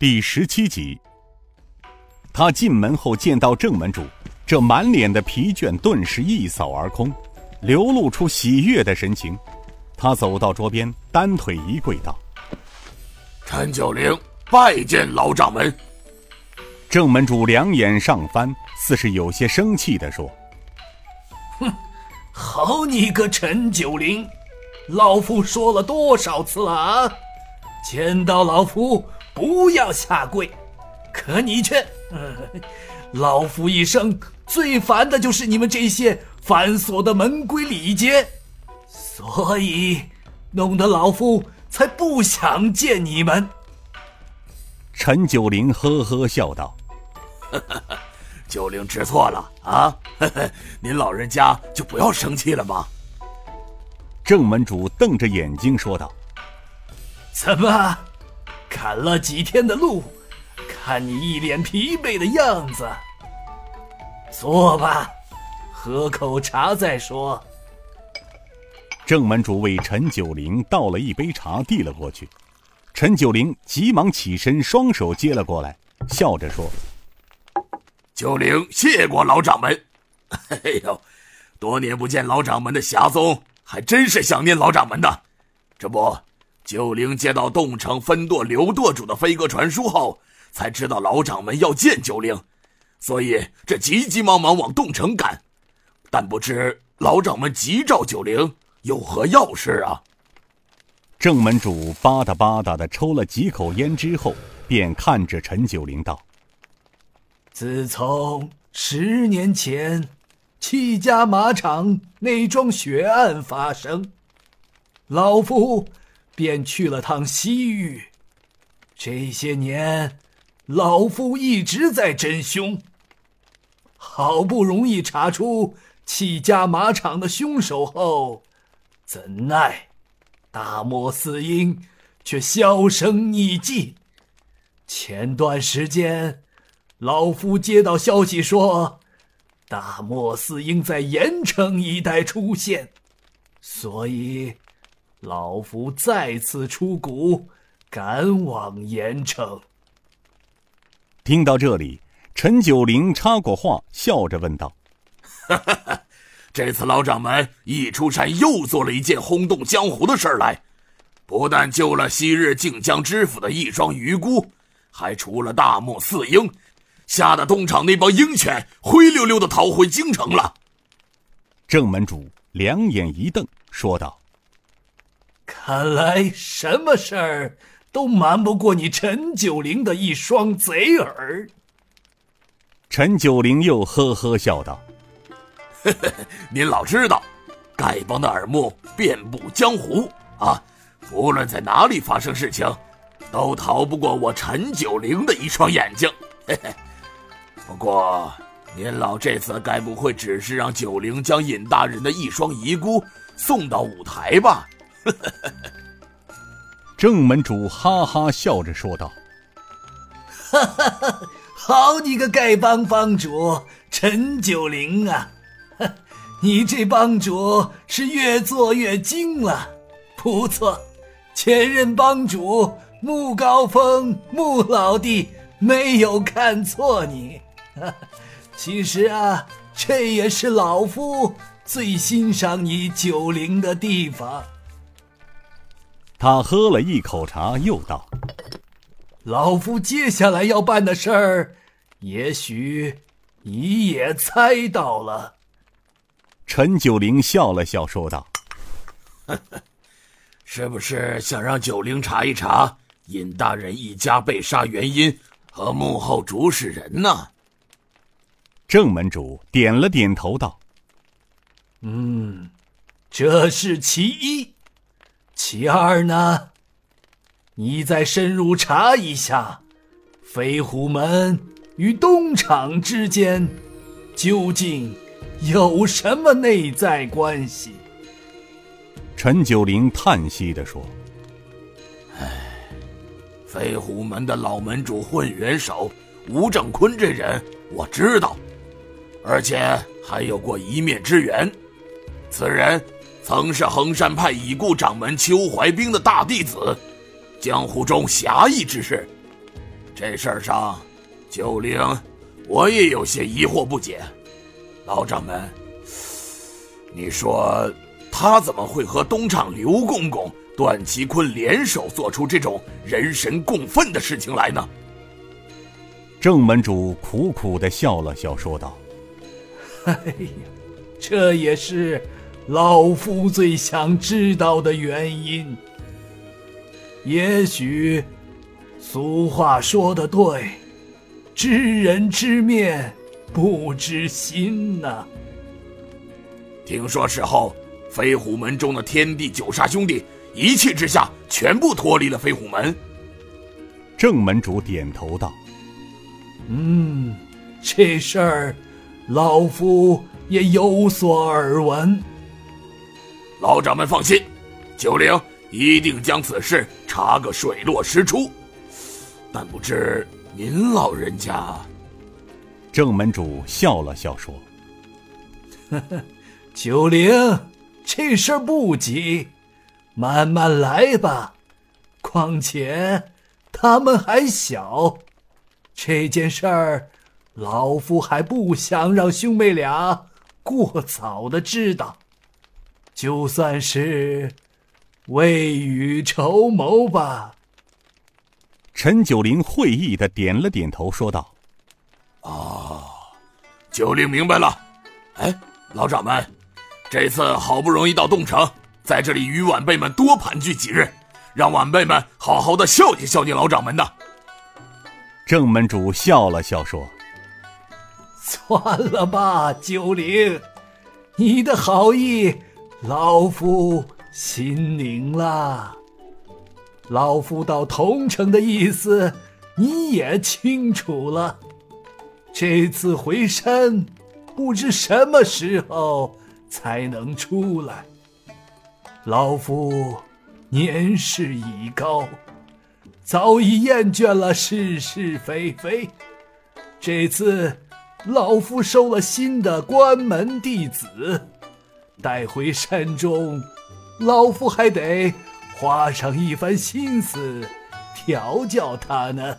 第十七集。他进门后见到正门主，这满脸的疲倦顿时一扫而空，流露出喜悦的神情。他走到桌边，单腿一跪道：“陈九龄拜见老掌门。”正门主两眼上翻，似是有些生气的说：“哼，好你个陈九龄，老夫说了多少次了啊？见到老夫不要下跪，可你却……老夫一生最烦的就是你们这些繁琐的门规礼节，所以弄得老夫才不想见你们。”陈九龄呵呵笑道。九龄知错了啊！您老人家就不要生气了吗？正门主瞪着眼睛说道：“怎么，赶了几天的路，看你一脸疲惫的样子，坐吧，喝口茶再说。”正门主为陈九龄倒了一杯茶，递了过去。陈九龄急忙起身，双手接了过来，笑着说。九龄谢过老掌门，哎呦，多年不见老掌门的侠宗，还真是想念老掌门的。这不，九灵接到洞城分舵刘舵主的飞鸽传书后，才知道老掌门要见九灵，所以这急急忙忙往洞城赶。但不知老掌门急召九灵有何要事啊？正门主吧嗒吧嗒的抽了几口烟之后，便看着陈九龄道。自从十年前戚家马场那桩血案发生，老夫便去了趟西域。这些年，老夫一直在侦凶。好不容易查出戚家马场的凶手后，怎奈大漠四英却销声匿迹。前段时间。老夫接到消息说，大漠四英在盐城一带出现，所以老夫再次出谷，赶往盐城。听到这里，陈九龄插过话，笑着问道：“哈哈，这次老掌门一出山，又做了一件轰动江湖的事儿来，不但救了昔日靖江知府的一双鱼姑，还除了大漠四鹰。”吓得东厂那帮鹰犬灰溜溜的逃回京城了。正门主两眼一瞪，说道：“看来什么事儿都瞒不过你陈九龄的一双贼耳。”陈九龄又呵呵笑道：“呵呵，您老知道，丐帮的耳目遍布江湖啊，无论在哪里发生事情，都逃不过我陈九龄的一双眼睛。”嘿嘿。不过，您老这次该不会只是让九龄将尹大人的一双遗孤送到舞台吧？正门主哈哈笑着说道：“哈哈哈，好你个丐帮帮主陈九龄啊！你这帮主是越做越精了，不错，前任帮主穆高峰穆老弟没有看错你。”其实啊，这也是老夫最欣赏你九龄的地方。他喝了一口茶，又道：“老夫接下来要办的事儿，也许你也猜到了。”陈九龄笑了笑，说道：“ 是不是想让九龄查一查尹大人一家被杀原因和幕后主使人呢？”正门主点了点头，道：“嗯，这是其一。其二呢，你再深入查一下，飞虎门与东厂之间究竟有什么内在关系？”陈九龄叹息的说：“唉，飞虎门的老门主混元首吴正坤这人，我知道。”而且还有过一面之缘，此人曾是衡山派已故掌门邱怀兵的大弟子，江湖中侠义之士。这事儿上，九灵，我也有些疑惑不解。老掌门，你说他怎么会和东厂刘公公、段其坤联手做出这种人神共愤的事情来呢？正门主苦苦的笑了笑，说道：“哎呀，这也是老夫最想知道的原因。也许，俗话说的对，知人知面。”不知心呐！听说事后，飞虎门中的天地九杀兄弟一气之下，全部脱离了飞虎门。正门主点头道：“嗯，这事儿，老夫也有所耳闻。老掌门放心，九灵一定将此事查个水落石出。但不知您老人家……”正门主笑了笑说：“呵呵，九灵，这事儿不急，慢慢来吧。况且他们还小，这件事儿，老夫还不想让兄妹俩过早的知道。就算是未雨绸缪吧。”陈九龄会意的点了点头，说道。哦，九龄明白了。哎，老掌门，这次好不容易到洞城，在这里与晚辈们多盘踞几日，让晚辈们好好的孝敬孝敬老掌门呐。正门主笑了笑说：“算了吧，九龄，你的好意，老夫心领了。老夫到桐城的意思，你也清楚了。”这次回山，不知什么时候才能出来。老夫年事已高，早已厌倦了是是非非。这次老夫收了新的关门弟子，带回山中，老夫还得花上一番心思调教他呢。